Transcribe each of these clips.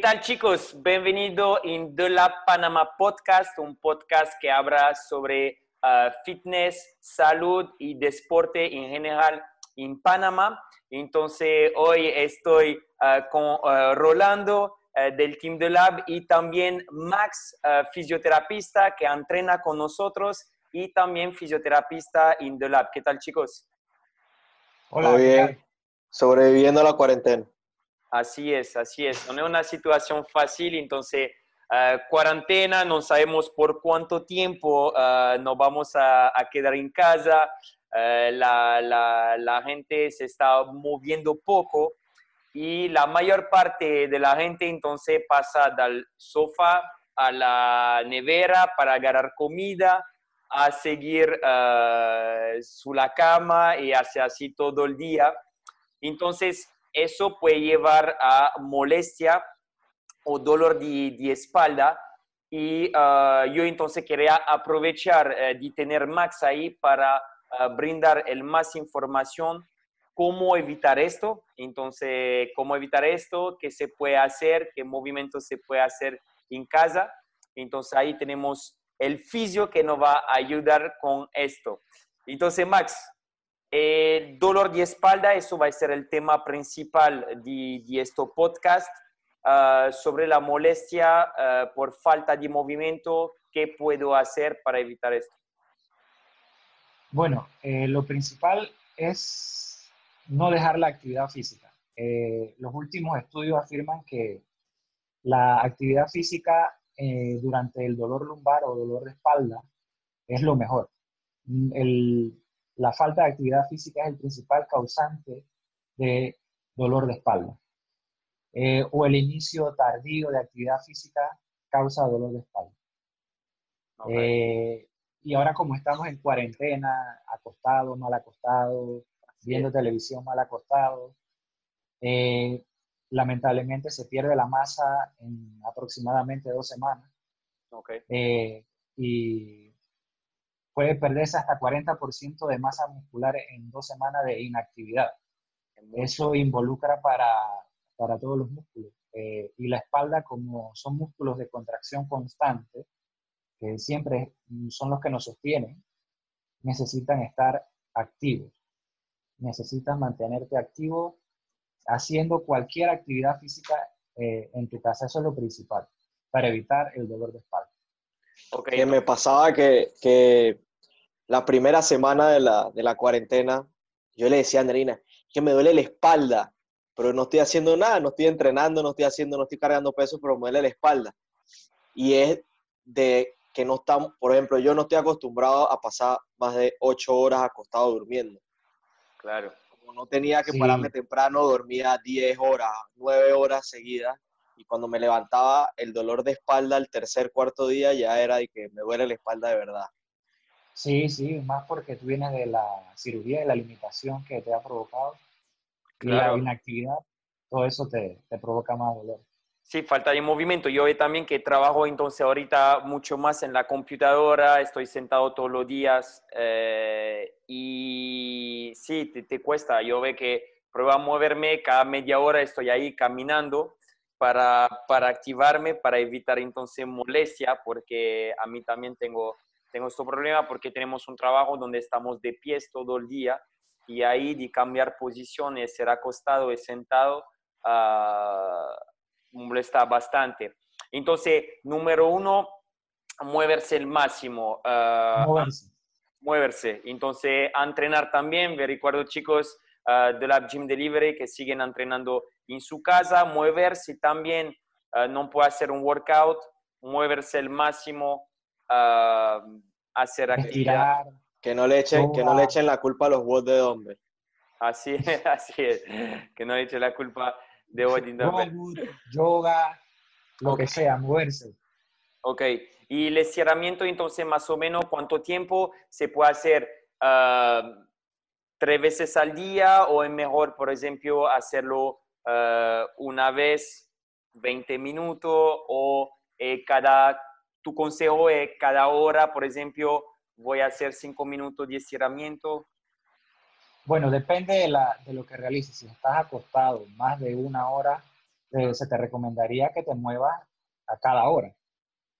¿Qué tal chicos? Bienvenido en The Lab Panama Podcast, un podcast que habla sobre uh, fitness, salud y deporte en general en Panamá. Entonces hoy estoy uh, con uh, Rolando del Team The Lab y también Max, fisioterapista que entrena con nosotros y también fisioterapista en The Lab. ¿Qué tal chicos? Hola, Muy bien. Sobreviviendo a la cuarentena. Así es, así es. No es una situación fácil, entonces, uh, cuarentena, no sabemos por cuánto tiempo uh, nos vamos a, a, quedar en casa. Uh, la, la, la, gente se está moviendo poco y la mayor parte de la gente entonces pasa del sofá a la nevera para agarrar comida, a seguir su la cama y hace así todo el día. Entonces, eso puede llevar a molestia o dolor de, de espalda. Y uh, yo entonces quería aprovechar uh, de tener Max ahí para uh, brindar el más información cómo evitar esto. Entonces, cómo evitar esto, qué se puede hacer, qué movimientos se puede hacer en casa. Entonces, ahí tenemos el fisio que nos va a ayudar con esto. Entonces, Max, el dolor de espalda, eso va a ser el tema principal de, este podcast. Uh, sobre la molestia uh, por falta de movimiento, ¿qué puedo hacer para evitar esto? Bueno, eh, lo principal es no dejar la actividad física. Eh, los últimos estudios afirman que la actividad física eh, durante el dolor lumbar o dolor de espalda es lo mejor. El, la falta de actividad física es el principal causante de dolor de espalda. Eh, o el inicio tardío de actividad física causa dolor de espalda. Eh, y ahora como estamos en cuarentena, acostado, mal acostado, viendo televisión mal acostado, eh, lamentablemente se pierde la masa en aproximadamente dos semanas. y puede perderse hasta 40% de masa muscular en dos semanas de inactividad. Eso involucra para, para todos los músculos. Eh, y la espalda, como son músculos de contracción constante, que siempre son los que nos sostienen, necesitan estar activos. Necesitas mantenerte activo haciendo cualquier actividad física eh, en tu casa. Eso es lo principal, para evitar el dolor de espalda. Okay. me pasaba que, que, la primera semana de la, de la cuarentena, yo le decía a Andrina, que me duele la espalda, pero no estoy haciendo nada, no estoy entrenando, no estoy haciendo, no estoy cargando peso, pero me duele la espalda. Y es de que no estamos, por ejemplo, yo no estoy acostumbrado a pasar más de ocho horas acostado durmiendo. Claro. Como no tenía que pararme temprano, dormía diez horas, nueve horas seguidas y cuando me levantaba el dolor de espalda el tercer, cuarto día ya era de que me duele la espalda de verdad. Sí, sí, más porque tú vienes de la cirugía, de la limitación que te ha provocado claro. y la inactividad, todo eso te, te, provoca más dolor. Sí, falta de movimiento. Yo también que trabajo entonces ahorita mucho más en la computadora, estoy sentado todos los días eh, y sí, te, te, cuesta. Yo veo que pruebo a moverme cada media hora, estoy ahí caminando para, para activarme, para evitar entonces molestia, porque a mí también tengo, tengo este problema porque tenemos un trabajo donde estamos de pies todo el día y ahí de cambiar posiciones, ser acostado y sentado, uh, molesta bastante. Entonces, número uno, moverse el máximo. Uh, moverse. Moverse. Entonces, a entrenar también. Me recuerdo, chicos, uh, de la Gym Delivery que siguen entrenando en su casa, moverse también, no puede hacer un workout, moverse el máximo, uh, hacer actividad. Que no, le echen, que no le echen la culpa a los bots de hombre. Así es, así es, que no le echen la culpa de bots de hombre. Yoga, lo okay. que sea, moverse. Ok, y el estiramiento entonces más o menos cuánto tiempo se puede hacer uh, tres veces al día o es mejor, por ejemplo, hacerlo uh, una vez 20 minutos o eh, cada, tu consejo es cada hora, por ejemplo, voy a hacer 5 minutos de estiramiento. Bueno, depende de, la, de, lo que realices. Si estás acostado más de una hora, eh, se te recomendaría que te muevas a cada hora.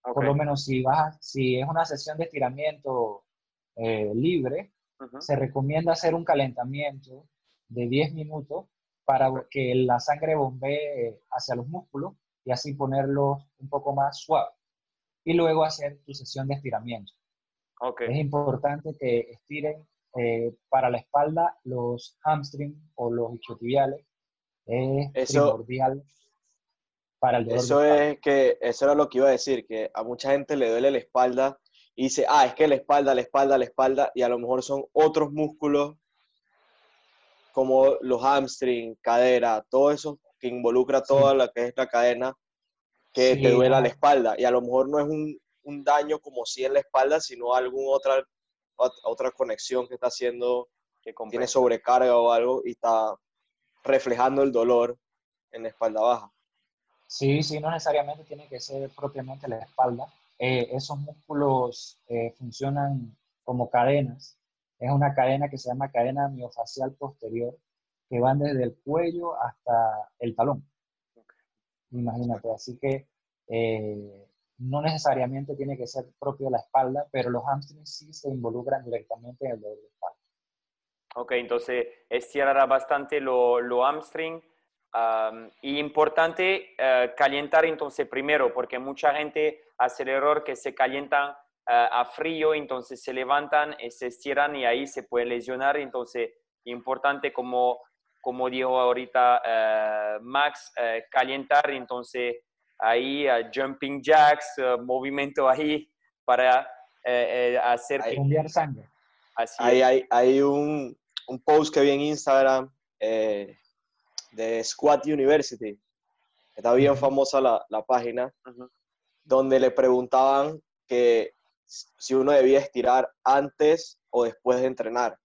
Por lo menos si, vas, si es una sesión de estiramiento eh, libre, se recomienda hacer un calentamiento de 10 minutos para que la sangre bombee hacia los músculos y así ponerlos un poco más suaves. Y luego hacer tu sesión de estiramiento. Es importante que estiren eh, para la espalda los hamstrings o los isquiotibiales. Es primordial para el dolor. Eso es que, eso era lo que iba a decir, que a mucha gente le duele la espalda y dice, ah, es que la espalda, la espalda, la espalda, y a lo mejor son otros músculos como los hamstring, cadera, todo eso que involucra toda la que es la cadena, que te duele la espalda. Y a lo mejor no es un, un, daño como si en la espalda, sino alguna otra, otra conexión que está haciendo, que tiene sobrecarga o algo y está reflejando el dolor en la espalda baja. Sí, sí, no necesariamente tiene que ser propiamente la espalda. Eh, esos músculos eh, funcionan como cadenas. Es una cadena que se llama cadena miofacial posterior, que van desde el cuello hasta el talón. Imagínate, así que eh, no necesariamente tiene que ser propio de la espalda, pero los hamstrings sí se involucran directamente en el dolor de espalda. Ok, entonces estirará bastante lo, lo hamstring y importante uh, calentar entonces primero, porque mucha gente hace el error que se calientan uh, a frío, entonces se levantan, y se estiran y ahí se puede lesionar. Entonces, importante como, como dijo ahorita uh, Max, calentar, entonces ahí jumping jacks, movimiento ahí para hacer... Hay, que, sangre. Así hay, hay, hay un, un, post que vi en Instagram. Eh, de Squat University. Está bien famosa la, la página, donde le preguntaban que si uno debía estirar antes o después de entrenar.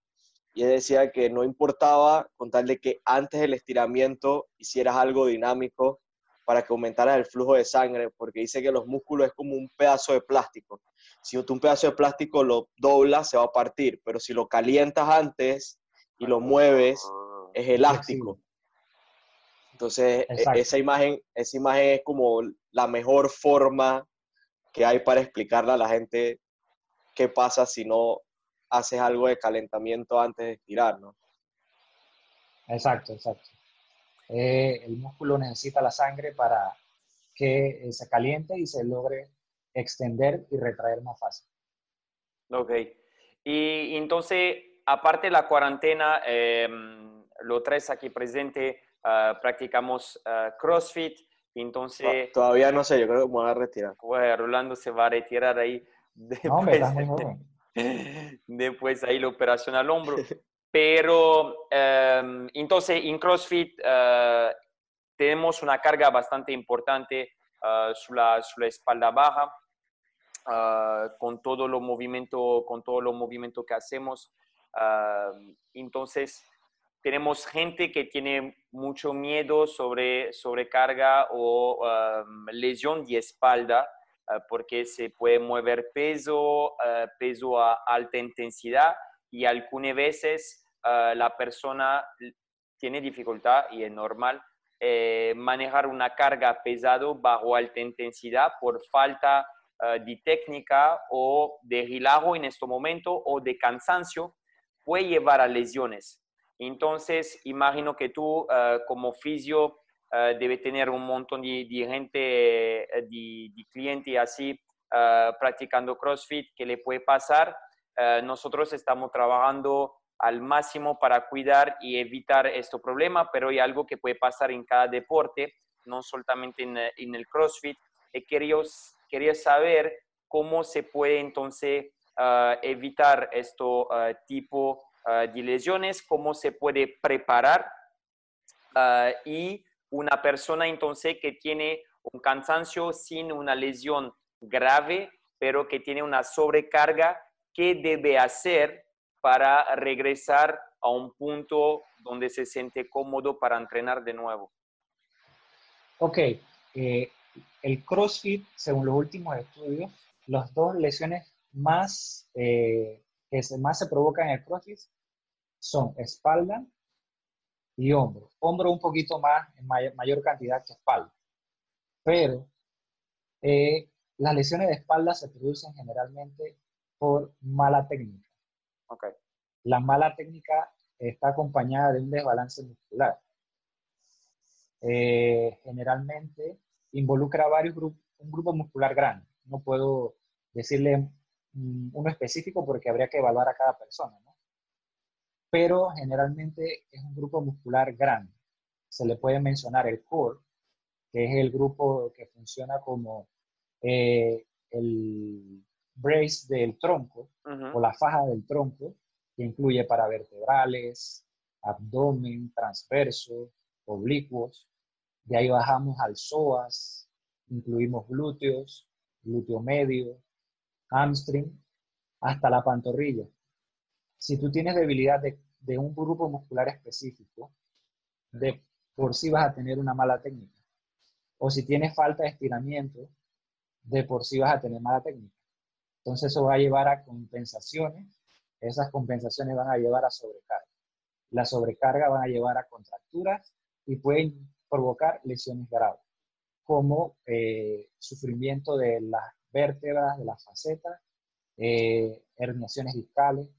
Y él decía que no importaba con tal de que antes del estiramiento hicieras algo dinámico para que aumentara el flujo de sangre, porque dice que los músculos es como un pedazo de plástico. Si tú un pedazo de plástico lo doblas, se va a partir, pero si lo calientas antes y lo mueves, ah. es elástico. Entonces, e, esa imagen, esa imagen es como la mejor forma que hay para explicarle a la gente qué pasa si no haces algo de calentamiento antes de estirar, ¿no? Exacto, exacto. Eh, el músculo necesita la sangre para que eh, se caliente y se logre extender y retraer más fácil. Ok. Y entonces, aparte de la cuarentena, em, lo traes aquí presente, Ah, practicamos ah, CrossFit, entonces... Todavía no sé, yo creo que me voy a retirar. Bueno, Rolando se va a retirar ahí. Después, después ahí la operación al hombro. Pero em, entonces en CrossFit ah, tenemos una carga bastante importante sobre, la, la, espalda baja, con todo lo movimiento, con todo lo movimiento que hacemos. entonces, tenemos gente que tiene mucho miedo sobre sobrecarga o um, lesión de espalda uh, porque se puede mover peso, uh, peso a alta intensidad y algunas veces uh, la persona tiene dificultad y es normal eh, manejar una carga pesado bajo alta intensidad por falta de técnica o de relajo en este momento o de cansancio puede llevar a lesiones. Entonces, imagino que tú como fisio uh, debe tener un montón de, gente, eh, de, clientes así practicando CrossFit que le puede pasar. nosotros estamos trabajando al máximo para cuidar y evitar este problema, pero hay algo que puede pasar en cada deporte, no solamente en, el CrossFit. Y quería, quería saber cómo se puede entonces evitar este tipo Ah, de lesiones, cómo se puede preparar y una persona entonces que tiene un cansancio sin una lesión grave, pero que tiene una sobrecarga, ¿qué debe hacer para regresar a un punto donde se siente cómodo para entrenar de nuevo? Ok, eh, el CrossFit, según los últimos estudios, las dos lesiones más eh, que más se provocan en el CrossFit son espalda y hombro. Hombro un poquito más, en mayor, cantidad que espalda. Pero eh, las lesiones de espalda se producen generalmente por mala técnica. Okay. La mala técnica está acompañada de un desbalance muscular. Eh, generalmente involucra varios grupos, un grupo muscular grande. No puedo decirle uno específico porque habría que evaluar a cada persona, ¿no? Pero generalmente es un grupo muscular grande. Se le puede mencionar el core, que es el grupo que funciona como eh, el brace del tronco o la faja del tronco, que incluye paravertebrales, abdomen, transverso, oblicuos. De ahí bajamos al psoas, incluimos glúteos, glúteo medio, hamstring, hasta la pantorrilla. Si tú tienes debilidad de, de un grupo muscular específico, de por sí vas a tener una mala técnica. O si tienes falta de estiramiento, de por sí vas a tener mala técnica. Entonces eso va a llevar a compensaciones, esas compensaciones van a llevar a sobrecarga. La sobrecarga van a llevar a contracturas y pueden provocar lesiones graves, como eh, sufrimiento de las vértebras, de las facetas, eh, herniaciones discales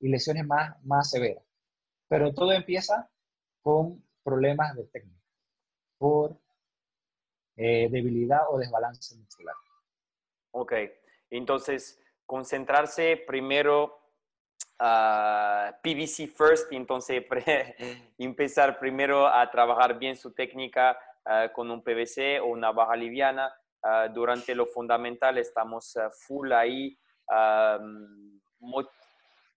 y lesiones más, más severas. Pero todo empieza con problemas de técnica, por eh, debilidad o desbalance muscular. Ok, entonces, concentrarse primero a ah, PVC first, entonces empezar primero a trabajar bien su técnica ah, con un PVC o una baja liviana. Ah, durante lo fundamental estamos full ahí,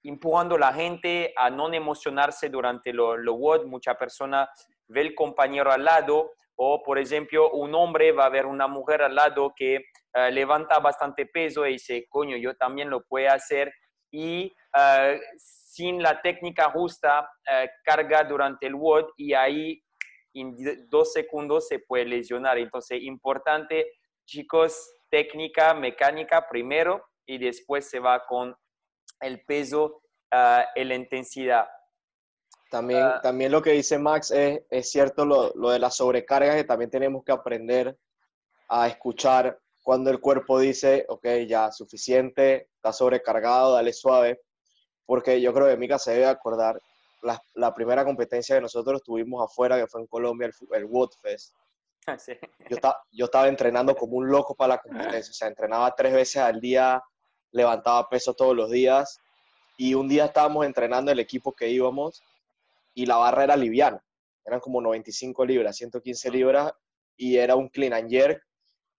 empujando a la gente a no emocionarse durante lo, lo WOD. Mucha persona ve el compañero al lado o, por ejemplo, un hombre va a ver una mujer al lado que eh, levanta bastante peso y dice, coño, yo también lo puedo hacer. Y eh, sin la técnica justa, eh, carga durante el WOD y ahí en dos segundos se puede lesionar. Entonces, importante, chicos, técnica mecánica primero y después se va con el peso y la intensidad. También, ah. también lo que dice Max es, es cierto lo, lo, de la sobrecarga, que también tenemos que aprender a escuchar cuando el cuerpo dice, ok, ya suficiente, está sobrecargado, dale suave, porque yo creo que Mika se debe acordar la, la primera competencia que nosotros tuvimos afuera, que fue en Colombia, el, el Woodfest. Ah, sí. Yo, yo estaba entrenando como un loco para la competencia, o sea, entrenaba tres veces al día, levantaba peso todos los días, y un día estábamos entrenando el equipo que íbamos y la barra era liviana. Eran como 95 libras, 115 libras y era un clean and jerk.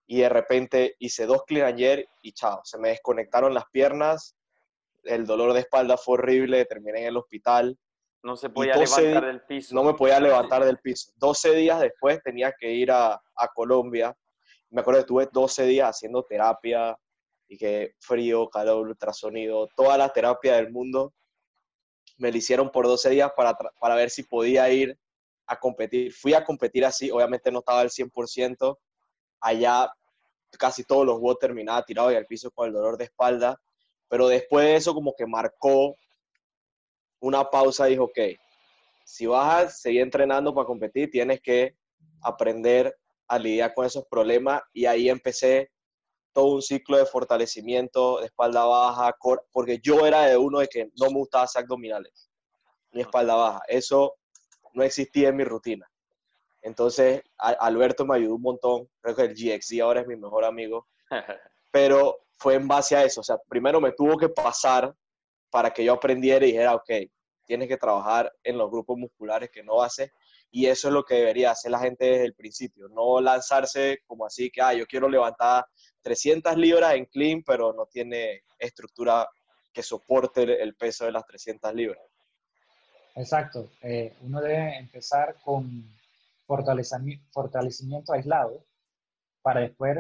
Y de repente hice dos clean and jerk y chao, se me desconectaron las piernas. El dolor de espalda fue horrible, terminé en el hospital. No se podía levantar del piso. No me podía levantar del piso. 12 días después tenía que ir a, a Colombia. Me acuerdo que estuve 12 días haciendo terapia y que frío, calor, ultrasonido, toda la terapia del mundo me lo hicieron por 12 días para, para ver si podía ir a competir. Fui a competir así, obviamente no estaba al 100%, allá casi todos los WOD terminaba tirado y al piso con el dolor de espalda, pero después de eso como que marcó una pausa, dijo, ok, si vas a seguir entrenando para competir, tienes que aprender a lidiar con esos problemas y ahí empecé todo un ciclo de fortalecimiento de espalda baja, porque yo era de uno de que no me gustaba hacer abdominales, ni espalda baja. Eso no existía en mi rutina. Entonces, Alberto me ayudó un montón. Creo que el GXD ahora es mi mejor amigo. Pero fue en base a eso. O sea, primero me tuvo que pasar para que yo aprendiera y dijera, ok, tienes que trabajar en los grupos musculares que no haces. Y eso es lo que debería hacer la gente desde el principio. No lanzarse como así que, ah, yo quiero levantar 300 libras en clean, pero no tiene estructura que soporte el peso de las 300 libras. Exacto. Eh, uno debe empezar con fortalecimiento, fortalecimiento aislado para después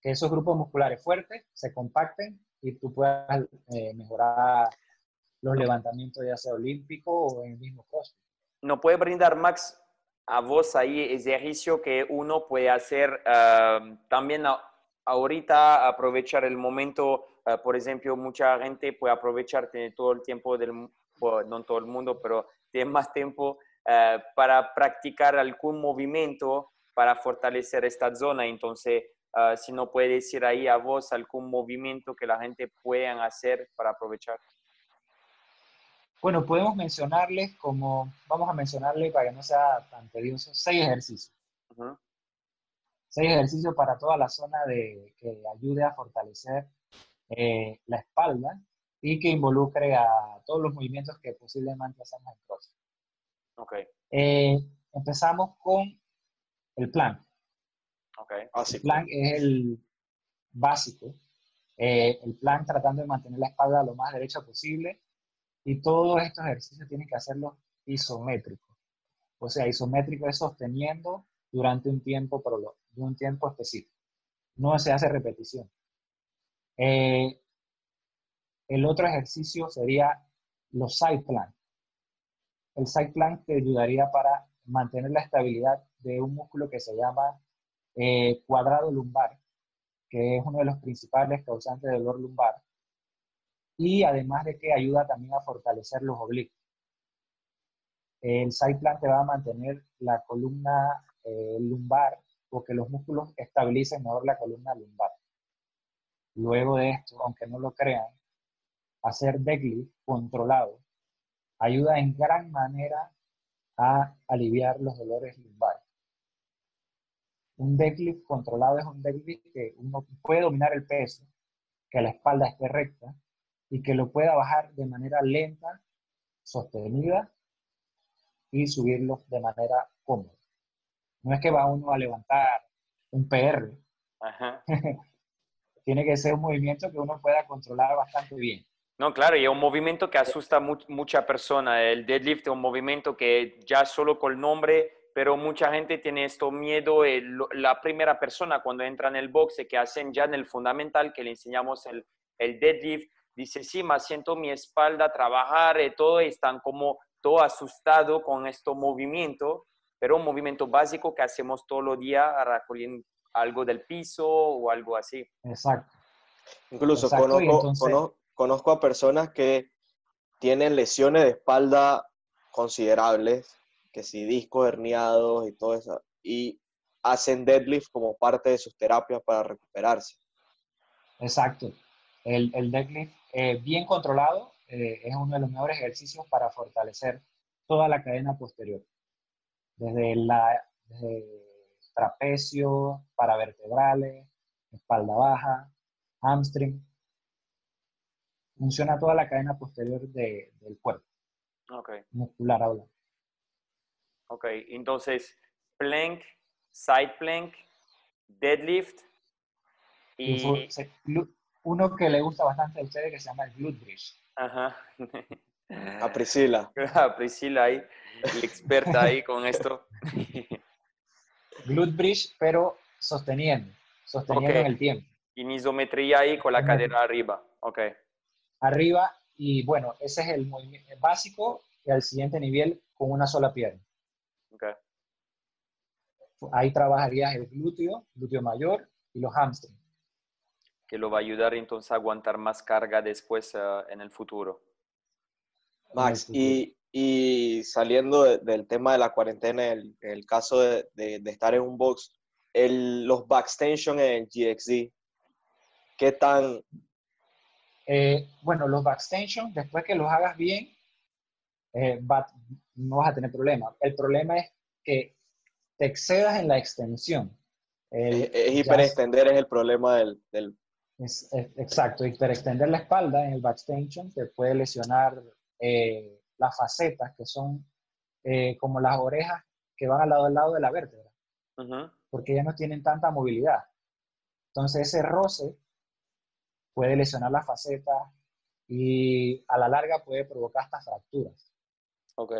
que esos grupos musculares fuertes se compacten y tú puedas eh, mejorar los levantamientos ya sea olímpico o en el mismo CrossFit. ¿No puede brindar, Max, a vos ahí ejercicio que uno puede hacer uh, también ahorita aprovechar el momento, eh, por ejemplo, mucha gente puede aprovechar, todo el tiempo del, no todo el mundo, pero tiene más tiempo eh, para practicar algún movimiento para fortalecer esta zona. Entonces, si no puede decir ahí a vos algún movimiento que la gente pueda hacer para aprovechar. Bueno, podemos mencionarles como, vamos a mencionarles para que no sea tan tedioso, seis ejercicios. Seis ejercicios para toda la zona de, que ayude a fortalecer eh, la espalda y que involucre a todos los movimientos que posiblemente hacemos en CrossFit. Okay. Eh, empezamos con el plan. Okay. El plan es el básico. Eh, el plan tratando de mantener la espalda lo más derecha posible y todos estos ejercicios tienen que hacerlos isométricos. O sea, isométrico es sosteniendo durante un tiempo, un tiempo específico. No se hace repetición. Eh, el otro ejercicio sería los side plan. El side plan te ayudaría para mantener la estabilidad de un músculo que se llama eh, cuadrado lumbar, que es uno de los principales causantes de dolor lumbar, y además de que ayuda también a fortalecer los oblicuos. El side plan te va a mantener la columna eh, lumbar o que los músculos estabilicen mejor la columna lumbar. Luego de esto, aunque no lo crean, hacer deadlift controlado ayuda en gran manera a aliviar los dolores lumbares. Un deadlift controlado es un deadlift que uno puede dominar el peso, que la espalda esté recta y que lo pueda bajar de manera lenta, sostenida y subirlo de manera cómoda. No es que va uno a levantar un PR. Tiene que ser un movimiento que uno pueda controlar bastante bien. No, claro, y es un movimiento que asusta a mucha persona. El deadlift es un movimiento que ya solo con el nombre, pero mucha gente tiene esto miedo. la primera persona cuando entra en el boxe que hacen ya en el fundamental, que le enseñamos el, el deadlift, dice, sí, me siento mi espalda trabajar y todo, y están como todo asustado con este movimiento, pero un movimiento básico que hacemos todos los días recogiendo algo del piso o algo así. Exacto. Incluso conozco, conozco a personas que tienen lesiones de espalda considerables, que si discos herniados y todo eso, y hacen deadlift como parte de sus terapias para recuperarse. Exacto. El, el deadlift eh, bien controlado eh, es uno de los mejores ejercicios para fortalecer toda la cadena posterior. Desde la desde trapecio, paravertebrales, espalda baja, hamstring, funciona toda la cadena posterior de, del cuerpo. Okay. Muscular habla. Ok, entonces, plank, side plank, deadlift y... Uno que le gusta bastante a ustedes que se llama el glute bridge. Ajá. A Priscila. A Priscila ahí, experta ahí con esto. glute bridge, pero sosteniendo, sosteniendo en el tiempo. Y isometría ahí con la cadera arriba. Ok arriba y bueno, ese es el movimiento básico y al siguiente nivel con una sola pierna. Okay. Ahí trabajarías el glúteo, glúteo mayor y los hamstrings. Que lo va a ayudar entonces a aguantar más carga después uh, en el futuro. Max, y, y saliendo del tema de la cuarentena, el, el caso de, de, de, estar en un box, el, los backstension en GXD, ¿qué tan eh, bueno, los backstension, después que los hagas bien, eh, no vas a tener problema. El problema es que te excedas en la extensión. es, hiperextender es el problema del... del... exacto, hiperextender la espalda en el backstension te puede lesionar eh, las facetas, que son como las orejas que van al lado del lado de la vértebra, porque ya no tienen tanta movilidad. Entonces ese roce puede lesionar la faceta y a la larga puede provocar hasta fracturas. Ok.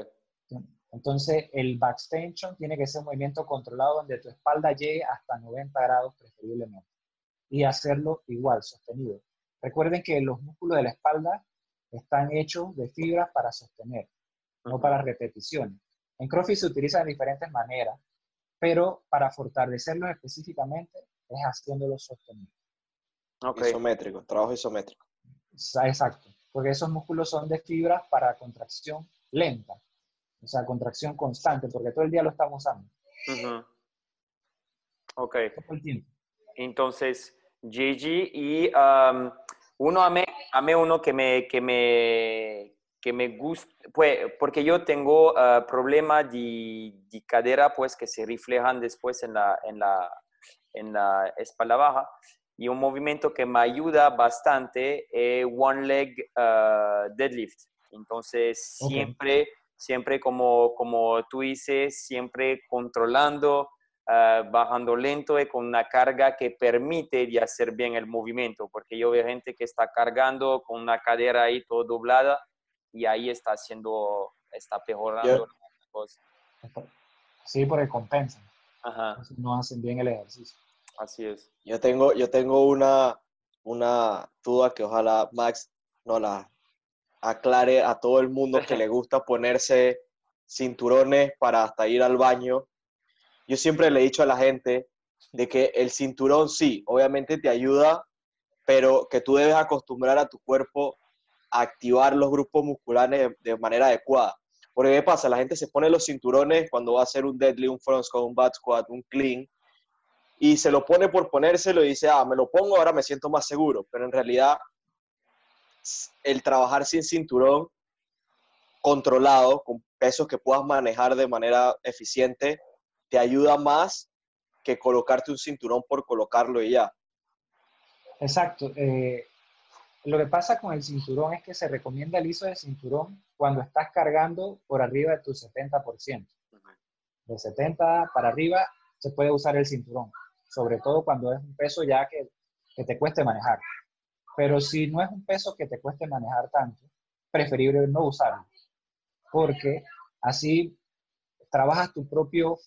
Entonces, el backstension tiene que ser un movimiento controlado donde tu espalda llegue hasta 90 grados preferiblemente. Y hacerlo igual, sostenido. Recuerden que los músculos de la espalda están hechos de fibras para sostener, no para repeticiones. En CrossFit se utiliza de diferentes maneras, pero para fortalecerlos específicamente es haciéndolos sostenidos. Isométrico, trabajo isométrico. Exacto, porque esos músculos son de fibras para contracción lenta. O sea, contracción constante, porque todo el día lo estamos usando. Ok. Entonces, Gigi, y um, uno a mí uno que me, que me, que me gusta, pues, porque yo tengo uh, problemas de, de, cadera, pues, que se reflejan después en la, en la, en la espalda baja. Y un movimiento que me ayuda bastante es One Leg uh, Deadlift. Entonces, siempre, siempre como, como tú dices, siempre controlando, uh, bajando lento y con una carga que permite de hacer bien el movimiento. Porque yo veo gente que está cargando con una cadera ahí todo doblada y ahí está haciendo, está mejorando Sí, porque compensan. No hacen bien el ejercicio. Así es. Yo tengo, yo tengo una, una duda que ojalá Max no la aclare a todo el mundo que le gusta ponerse cinturones para hasta ir al baño. Yo siempre le he dicho a la gente de que el cinturón sí, obviamente te ayuda, pero que tú debes acostumbrar a tu cuerpo a activar los grupos musculares de, manera adecuada. Porque ¿qué pasa? La gente se pone los cinturones cuando va a hacer un deadlift, un front squat, un back squat, un clean, y se lo pone por ponérselo y dice, ah, me lo pongo, ahora me siento más seguro. Pero en realidad, el trabajar sin cinturón controlado, con pesos que puedas manejar de manera eficiente, te ayuda más que colocarte un cinturón por colocarlo y ya. Exacto. Eh, lo que pasa con el cinturón es que se recomienda el ISO de cinturón cuando estás cargando por arriba de tu 70%. De 70 para arriba se puede usar el cinturón sobre todo cuando es un peso ya que, que te cueste manejar. Pero si no es un peso que te cueste manejar tanto, preferible no usarlo, porque así trabajas tu propio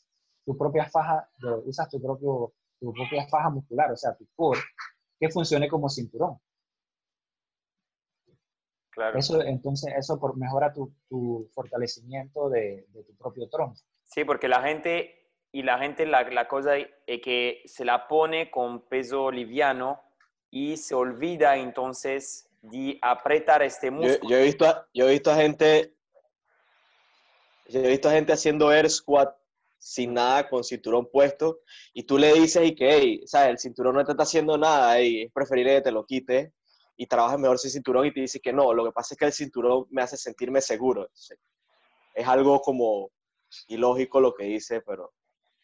tu propia faja, usas tu propio tu propia faja muscular, o sea, tu core, que funcione como cinturón. Claro. Eso, entonces, eso por, mejora tu, tu fortalecimiento de, de, tu propio tronco. Sí, porque la gente y la gente la, la cosa es que se la pone con peso liviano y se olvida entonces de apretar este músculo. Yo, he, visto a, yo he visto a gente yo he visto a gente haciendo air squat sin nada, con cinturón puesto, y tú le dices y que, hey, ¿sabes? el cinturón no te está haciendo nada, y es preferible que te lo quites y trabajes mejor sin cinturón, y te dice que no, lo que pasa es que el cinturón me hace sentirme seguro. es algo como ilógico lo que dice, pero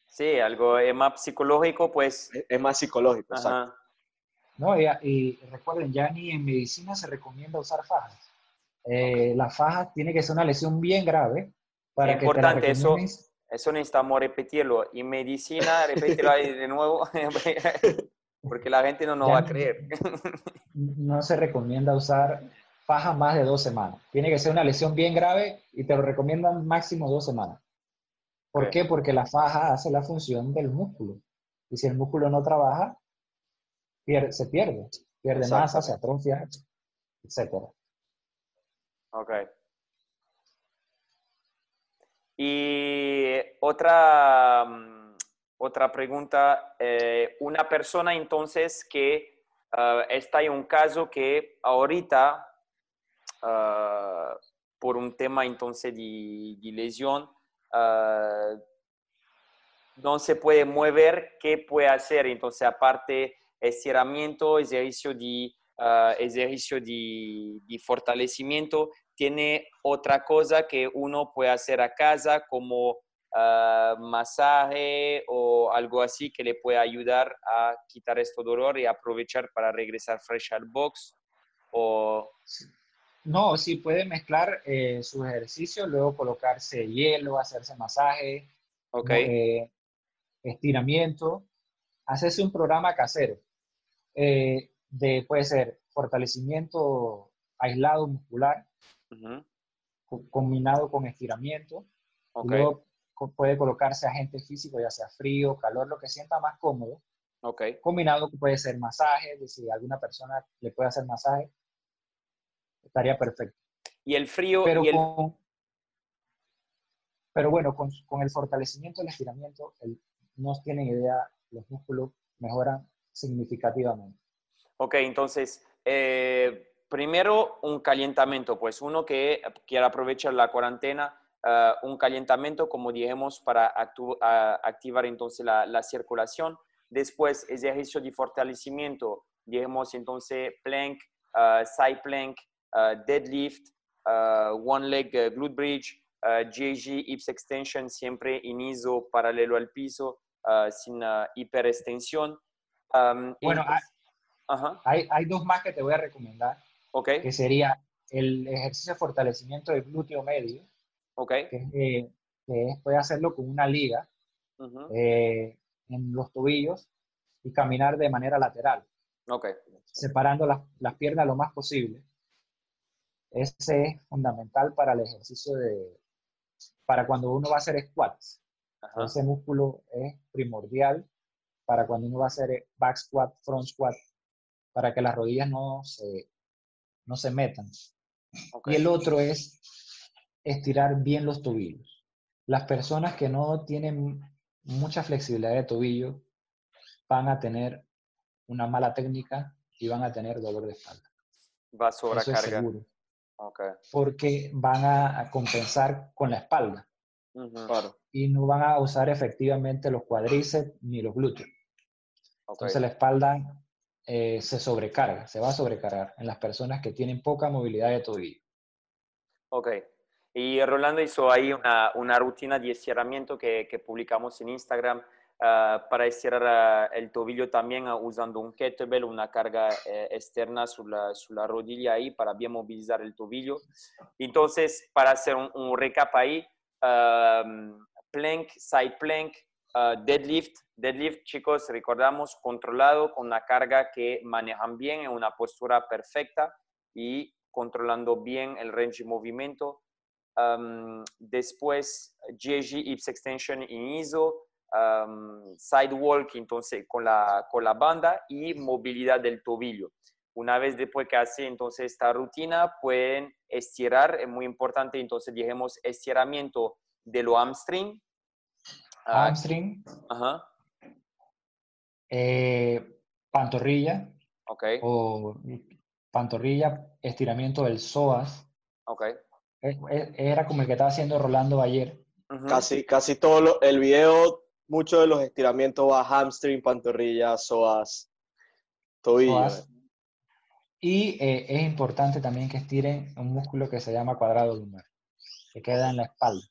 Sí, algo es más psicológico, pues. Es, más psicológico, exacto. No, y, recuerden, ya ni en medicina se recomienda usar fajas. Eh, la faja tiene que ser una lesión bien grave para es importante, eso, eso necesitamos repetirlo. Y medicina, repetirlo ahí de nuevo, porque la gente no nos va a creer. no se recomienda usar faja más de dos semanas. Tiene que ser una lesión bien grave y te lo recomiendan máximo dos semanas. ¿Por qué? Porque la faja hace la función del músculo. Y si el músculo no trabaja, se pierde. Pierde masa, se atrofia, etc. Ok. Y otra, mm, otra pregunta, eh, una persona entonces que ah, está en un caso que ahorita, ah, por un tema entonces de lesión, no se puede mover, ¿qué puede hacer? Entonces, aparte estiramiento, ejercicio de, uh, ejercicio de, de, fortalecimiento, tiene otra cosa que uno puede hacer a casa como uh, masaje o algo así que le puede ayudar a quitar este dolor y aprovechar para regresar fresh al box o... No, sí puede mezclar eh, sus ejercicios, luego colocarse hielo, hacerse masaje, eh, estiramiento, hacerse un programa casero. Eh, de, puede ser fortalecimiento aislado muscular, combinado con estiramiento. Luego puede colocarse agente físico, ya sea frío, calor, lo que sienta más cómodo. Combinado puede ser masaje, si alguna persona le puede hacer masaje estaría perfecto. Y el frío pero, y el... pero bueno, con, con, el fortalecimiento, el estiramiento, el, no tienen idea, los músculos mejoran significativamente. Ok, entonces, eh, primero un calentamiento, pues uno que quiera aprovechar la cuarentena, ah, un calentamiento, como dijimos, para activar entonces la, la, circulación. Después, ejercicio de fortalecimiento, dijimos entonces plank, side plank, deadlift, one leg glute bridge, GAG, hips extension, siempre en ISO paralelo al piso, sin hiperextensión. bueno, hay, hay, dos más que te voy a recomendar. Okay. Que sería el ejercicio de fortalecimiento del glúteo medio. Okay. Que, eh, que puede hacerlo con una liga eh, en los tobillos y caminar de manera lateral. Okay. Separando las, las piernas lo más posible. Ese es fundamental para el ejercicio de, para cuando uno va a hacer squats. Ese músculo es primordial para cuando uno va a hacer back squat, front squat, para que las rodillas no se, no se metan. Y el otro es estirar bien los tobillos. Las personas que no tienen mucha flexibilidad de tobillo van a tener una mala técnica y van a tener dolor de espalda. Va a sobrecargar. Porque van a, compensar con la espalda. Y no van a usar efectivamente los cuádriceps ni los glúteos. Entonces la espalda eh, se sobrecarga, se va a sobrecargar en las personas que tienen poca movilidad de tobillo. Ok. Y Rolando hizo ahí una, una rutina de estiramiento que, que publicamos en Instagram ah, para estirar ah, el tobillo también uh, usando un kettlebell, una carga eh, externa sobre la, la, rodilla ahí para bien movilizar el tobillo. Entonces, para hacer un, un recap ahí, plank, side plank, Ah, deadlift, deadlift, chicos, recordamos, controlado con una carga que manejan bien en una postura perfecta y controlando bien el range de movimiento. después, GAG Hips Extension in ISO, um, side walk, entonces con la, con la banda y movilidad del tobillo. Una vez después que hace entonces esta rutina, pueden estirar, es muy importante, entonces dijimos estiramiento de lo hamstring, hamstring. Ajá. Eh, pantorrilla. Ok. O pantorrilla, estiramiento del psoas. Ok. E, e, era como el que estaba haciendo Rolando ayer. Casi, casi todo el video, muchos de los estiramientos va hamstring, pantorrilla, psoas, tobillo. Y eh, es importante también que estiren un músculo que se llama cuadrado lumbar, que queda en la espalda.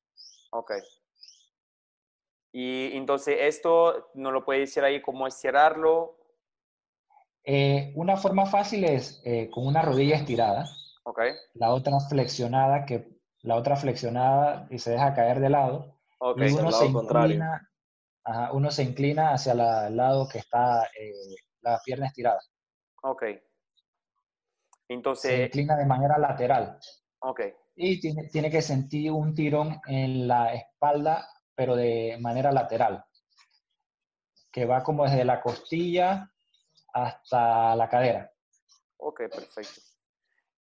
Ok. Y entonces esto no lo puede decir ahí cómo estirarlo. Eh, una forma fácil es eh, con una rodilla estirada. Okay. La otra flexionada, que la otra flexionada y se deja caer de lado. Okay. Y uno se, inclina, uno se inclina hacia el lado que está eh, la pierna estirada. Ok. Entonces. Se inclina de manera lateral. Ok. Y tiene, tiene que sentir un tirón en la espalda pero de manera lateral, que va como desde la costilla hasta la cadera. Ok, perfecto.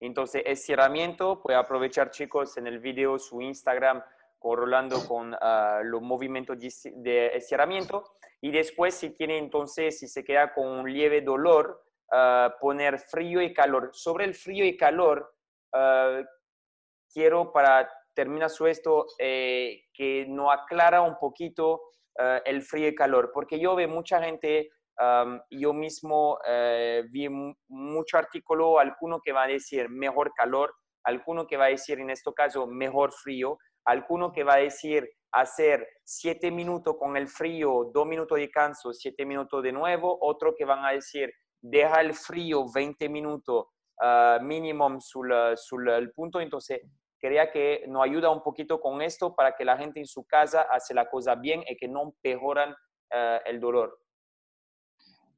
Entonces, estiramiento, puede aprovechar chicos en el video su Instagram correlando con ah, los movimientos de estiramiento. Y después, si tiene entonces, si se queda con un leve dolor, ah, poner frío y calor. Sobre el frío y calor, ah, quiero para termina su esto eh, que no aclara un poquito eh, el frío y calor, porque yo veo mucha gente, yo mismo eh, vi mucho artículo, alguno que va a decir mejor calor, alguno que va a decir en este caso mejor frío, alguno que va a decir hacer siete minutos con el frío, dos minutos de canso, siete minutos de nuevo, otro que van a decir deja el frío 20 minutos uh, mínimo sobre el punto, entonces quería que nos ayuda un poquito con esto para que la gente en su casa hace la cosa bien y que no empeoran eh, el dolor.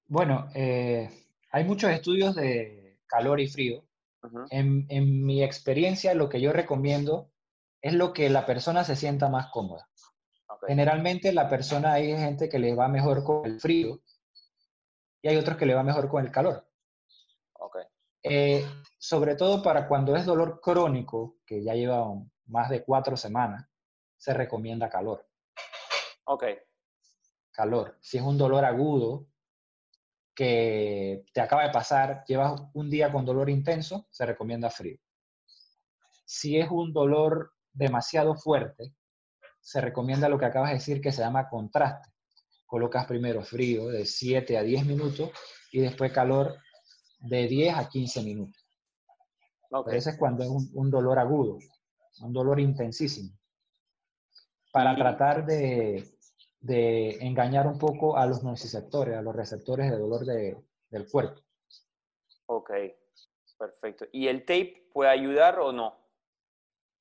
Bueno, eh, hay muchos estudios de calor y frío. en, en, mi experiencia, lo que yo recomiendo es lo que la persona se sienta más cómoda. Generalmente la persona, hay gente que le va mejor con el frío y hay otros que le va mejor con el calor. Eh, sobre todo para cuando es dolor crónico, que ya lleva más de cuatro semanas, se recomienda calor. Ok. Calor. Si es un dolor agudo que te acaba de pasar, llevas un día con dolor intenso, se recomienda frío. Si es un dolor demasiado fuerte, se recomienda lo que acabas de decir que se llama contraste. Colocas primero frío de 7 a 10 minutos y después calor de 10 a 15 minutos. Ese es cuando es un, dolor agudo, un dolor intensísimo. Para tratar de, engañar un poco a los nociceptores, a los receptores de dolor del cuerpo. Ok, perfecto. ¿Y el tape puede ayudar o no?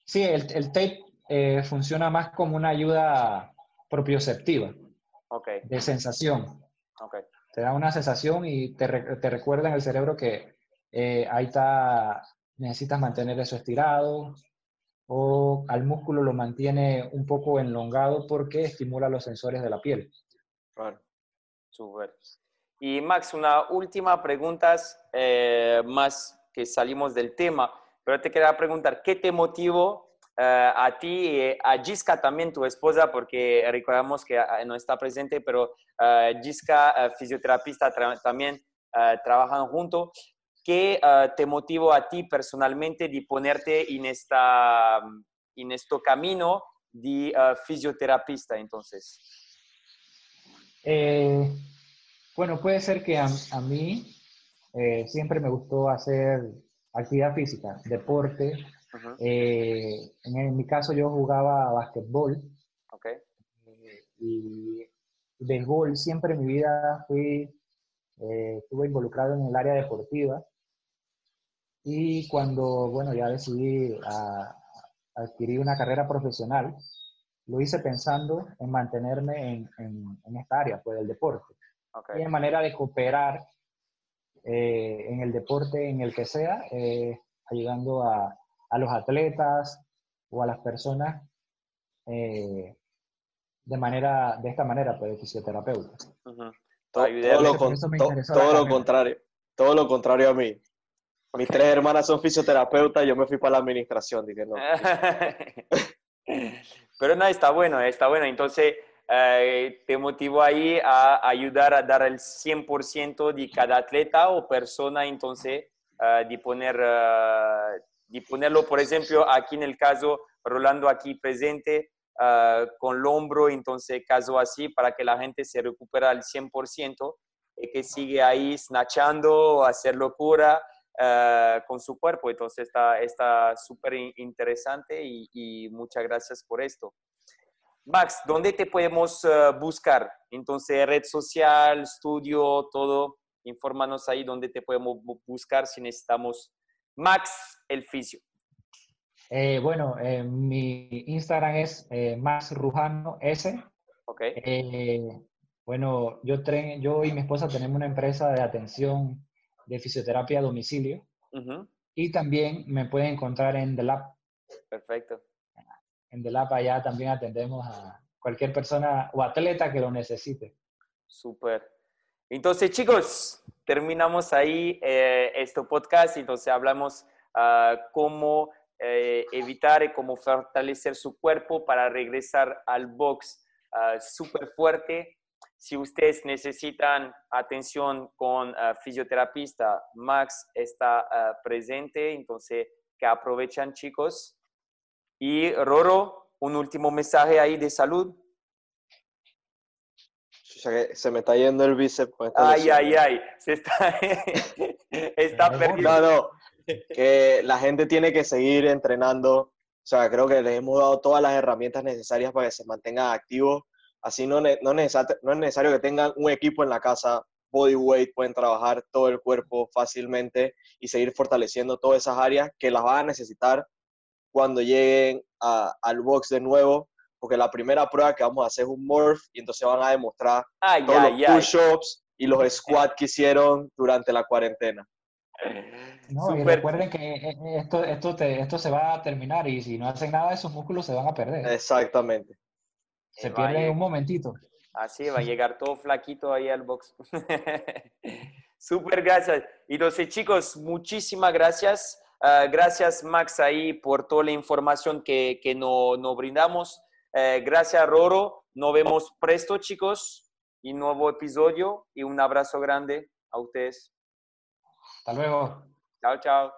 Sí, el, tape eh, funciona más como una ayuda propioceptiva, okay. de sensación. Okay. Te da una sensación y te, te recuerda en el cerebro que eh, ahí está, necesitas mantener eso estirado, o al músculo lo mantiene un poco enlongado porque estimula los sensores de la piel. Claro, súper. Y Max, una última pregunta, eh, más que salimos del tema, pero te quería preguntar, ¿qué te motivó a ti y a Giska también, tu esposa, porque recordamos que eh, no está presente, pero Giska, fisioterapista, también trabajan juntos. ¿Qué te motivó a ti personalmente de ponerte en, esta, en este camino de fisioterapista entonces? bueno, puede ser que a, mí eh, siempre me gustó hacer actividad física, deporte. Eh, en, mi caso yo jugaba basquetbol. Okay. Eh, y béisbol, siempre en mi vida fui, estuve involucrado en el área deportiva. Y cuando, bueno, ya decidí a, adquirir una carrera profesional, lo hice pensando en mantenerme en, en, esta área, pues del deporte. Okay. Y en manera de cooperar eh, en el deporte en el que sea, eh, ayudando a, a, los atletas o a las personas eh, de manera de esta manera, pues, fisioterapeuta. todo, lo, todo lo contrario, todo lo contrario a mí. Mis tres hermanas son fisioterapeutas, yo me fui para la administración, dije no. Pero no, está bueno, está bueno. Entonces, eh, te motivó ahí a ayudar a dar el 100% de cada atleta o persona, entonces, uh, de, poner, uh, de ponerlo, por ejemplo, aquí en el caso, Rolando aquí presente, con el hombro, entonces, caso así, para que la gente se recupere al 100% y que sigue ahí snatchando, hacer locura. con su cuerpo. Entonces está súper interesante y, y, muchas gracias por esto. Max, ¿dónde te podemos eh, buscar? Entonces, red social, estudio, todo. Infórmanos ahí dónde te podemos buscar si necesitamos Max el fisio. Eh, bueno, eh, mi Instagram es Max Rujano S. Ok. bueno, yo, yo y mi esposa tenemos una empresa de atención de fisioterapia a domicilio. Y también me pueden encontrar en The Lab. Perfecto en Delapa ya también atendemos a cualquier persona o atleta que lo necesite. Súper. Entonces, chicos, terminamos ahí eh, este podcast. Entonces, hablamos uh, cómo eh, evitar y cómo fortalecer su cuerpo para regresar al box uh, súper fuerte. Si ustedes necesitan atención con uh, fisioterapista, Max está presente. Entonces, que aprovechan, chicos. Y Roro, un último mensaje ahí de salud. Se me está yendo el bíceps. ay, ay, ay, se está, está perdiendo. No, no, que la gente tiene que seguir entrenando. O sea, creo que les hemos dado todas las herramientas necesarias para que se mantengan activos. Así no, no, no es necesario que tengan un equipo en la casa, bodyweight, pueden trabajar todo el cuerpo fácilmente y seguir fortaleciendo todas esas áreas que las van a necesitar cuando lleguen al box de nuevo, porque la primera prueba que vamos a hacer es un morph y entonces van a demostrar todos los push-ups y los squats que hicieron durante la cuarentena. No, y recuerden que eh, eh, esto, esto, esto se va a terminar y si no hacen nada, esos músculos se van a perder. Exactamente. Se pierde un momentito. Así va a llegar todo flaquito ahí al box. Súper gracias. Y entonces, chicos, muchísimas gracias. Ah, gracias, Max, ahí por toda la información que, que nos no brindamos. Eh, gracias, Roro. Nos vemos presto, chicos, y nuevo episodio. Y un abrazo grande a ustedes. Hasta luego. Chao, chao.